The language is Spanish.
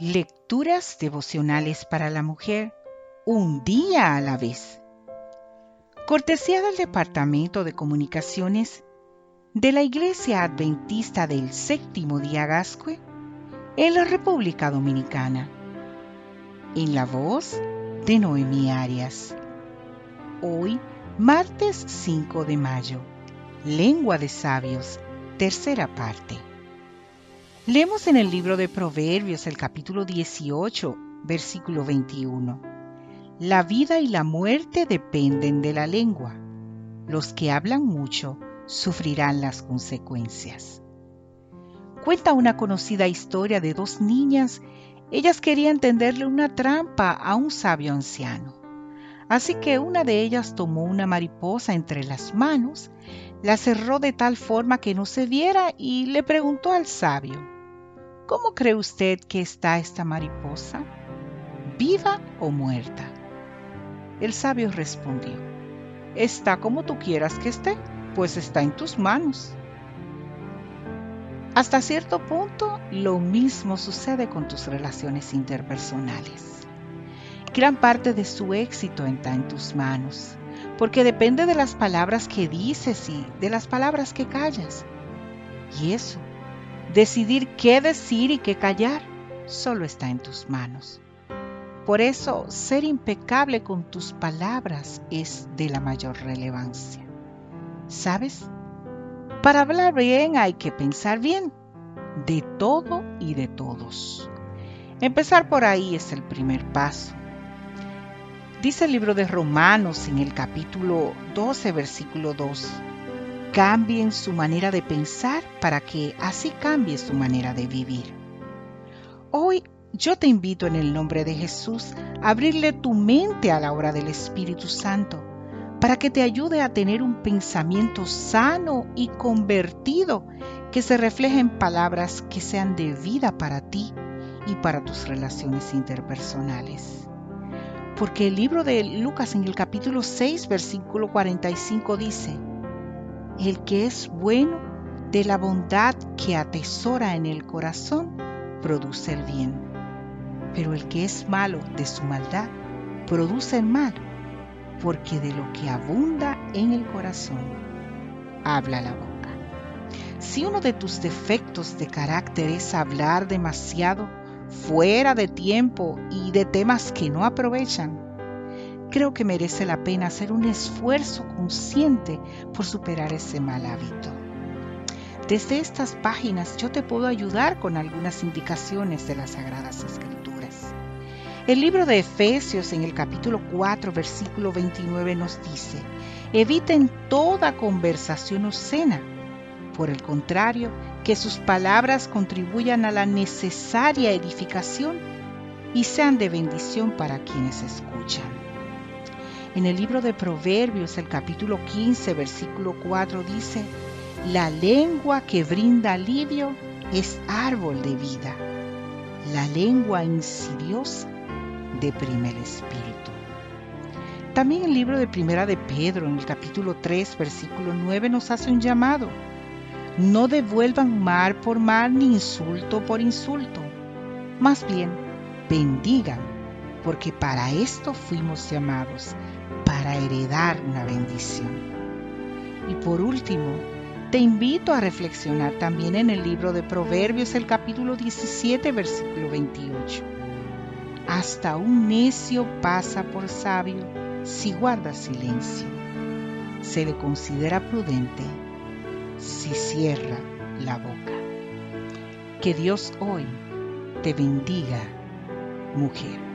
Lecturas devocionales para la mujer, un día a la vez. Cortesía del Departamento de Comunicaciones de la Iglesia Adventista del Séptimo Día Gascue en la República Dominicana. En la voz de Noemí Arias. Hoy, martes 5 de mayo. Lengua de Sabios, tercera parte. Leemos en el libro de Proverbios el capítulo 18, versículo 21. La vida y la muerte dependen de la lengua. Los que hablan mucho sufrirán las consecuencias. Cuenta una conocida historia de dos niñas. Ellas querían tenderle una trampa a un sabio anciano. Así que una de ellas tomó una mariposa entre las manos, la cerró de tal forma que no se viera y le preguntó al sabio, ¿Cómo cree usted que está esta mariposa? ¿Viva o muerta? El sabio respondió, Está como tú quieras que esté, pues está en tus manos. Hasta cierto punto, lo mismo sucede con tus relaciones interpersonales. Gran parte de su éxito está en tus manos, porque depende de las palabras que dices y de las palabras que callas. Y eso Decidir qué decir y qué callar solo está en tus manos. Por eso, ser impecable con tus palabras es de la mayor relevancia. ¿Sabes? Para hablar bien hay que pensar bien, de todo y de todos. Empezar por ahí es el primer paso. Dice el libro de Romanos en el capítulo 12, versículo 2 cambien su manera de pensar para que así cambie su manera de vivir. Hoy yo te invito en el nombre de Jesús a abrirle tu mente a la obra del Espíritu Santo para que te ayude a tener un pensamiento sano y convertido que se refleje en palabras que sean de vida para ti y para tus relaciones interpersonales. Porque el libro de Lucas en el capítulo 6, versículo 45 dice, el que es bueno de la bondad que atesora en el corazón, produce el bien. Pero el que es malo de su maldad, produce el mal, porque de lo que abunda en el corazón, habla la boca. Si uno de tus defectos de carácter es hablar demasiado, fuera de tiempo y de temas que no aprovechan, creo que merece la pena hacer un esfuerzo consciente por superar ese mal hábito. Desde estas páginas yo te puedo ayudar con algunas indicaciones de las Sagradas Escrituras. El libro de Efesios en el capítulo 4, versículo 29 nos dice, eviten toda conversación obscena. Por el contrario, que sus palabras contribuyan a la necesaria edificación y sean de bendición para quienes escuchan. En el libro de Proverbios, el capítulo 15, versículo 4 dice, la lengua que brinda alivio es árbol de vida. La lengua insidiosa deprime el espíritu. También el libro de Primera de Pedro, en el capítulo 3, versículo 9, nos hace un llamado. No devuelvan mal por mal ni insulto por insulto. Más bien, bendigan, porque para esto fuimos llamados, para heredar una bendición. Y por último, te invito a reflexionar también en el libro de Proverbios, el capítulo 17, versículo 28. Hasta un necio pasa por sabio si guarda silencio. Se le considera prudente si cierra la boca. Que Dios hoy te bendiga, mujer.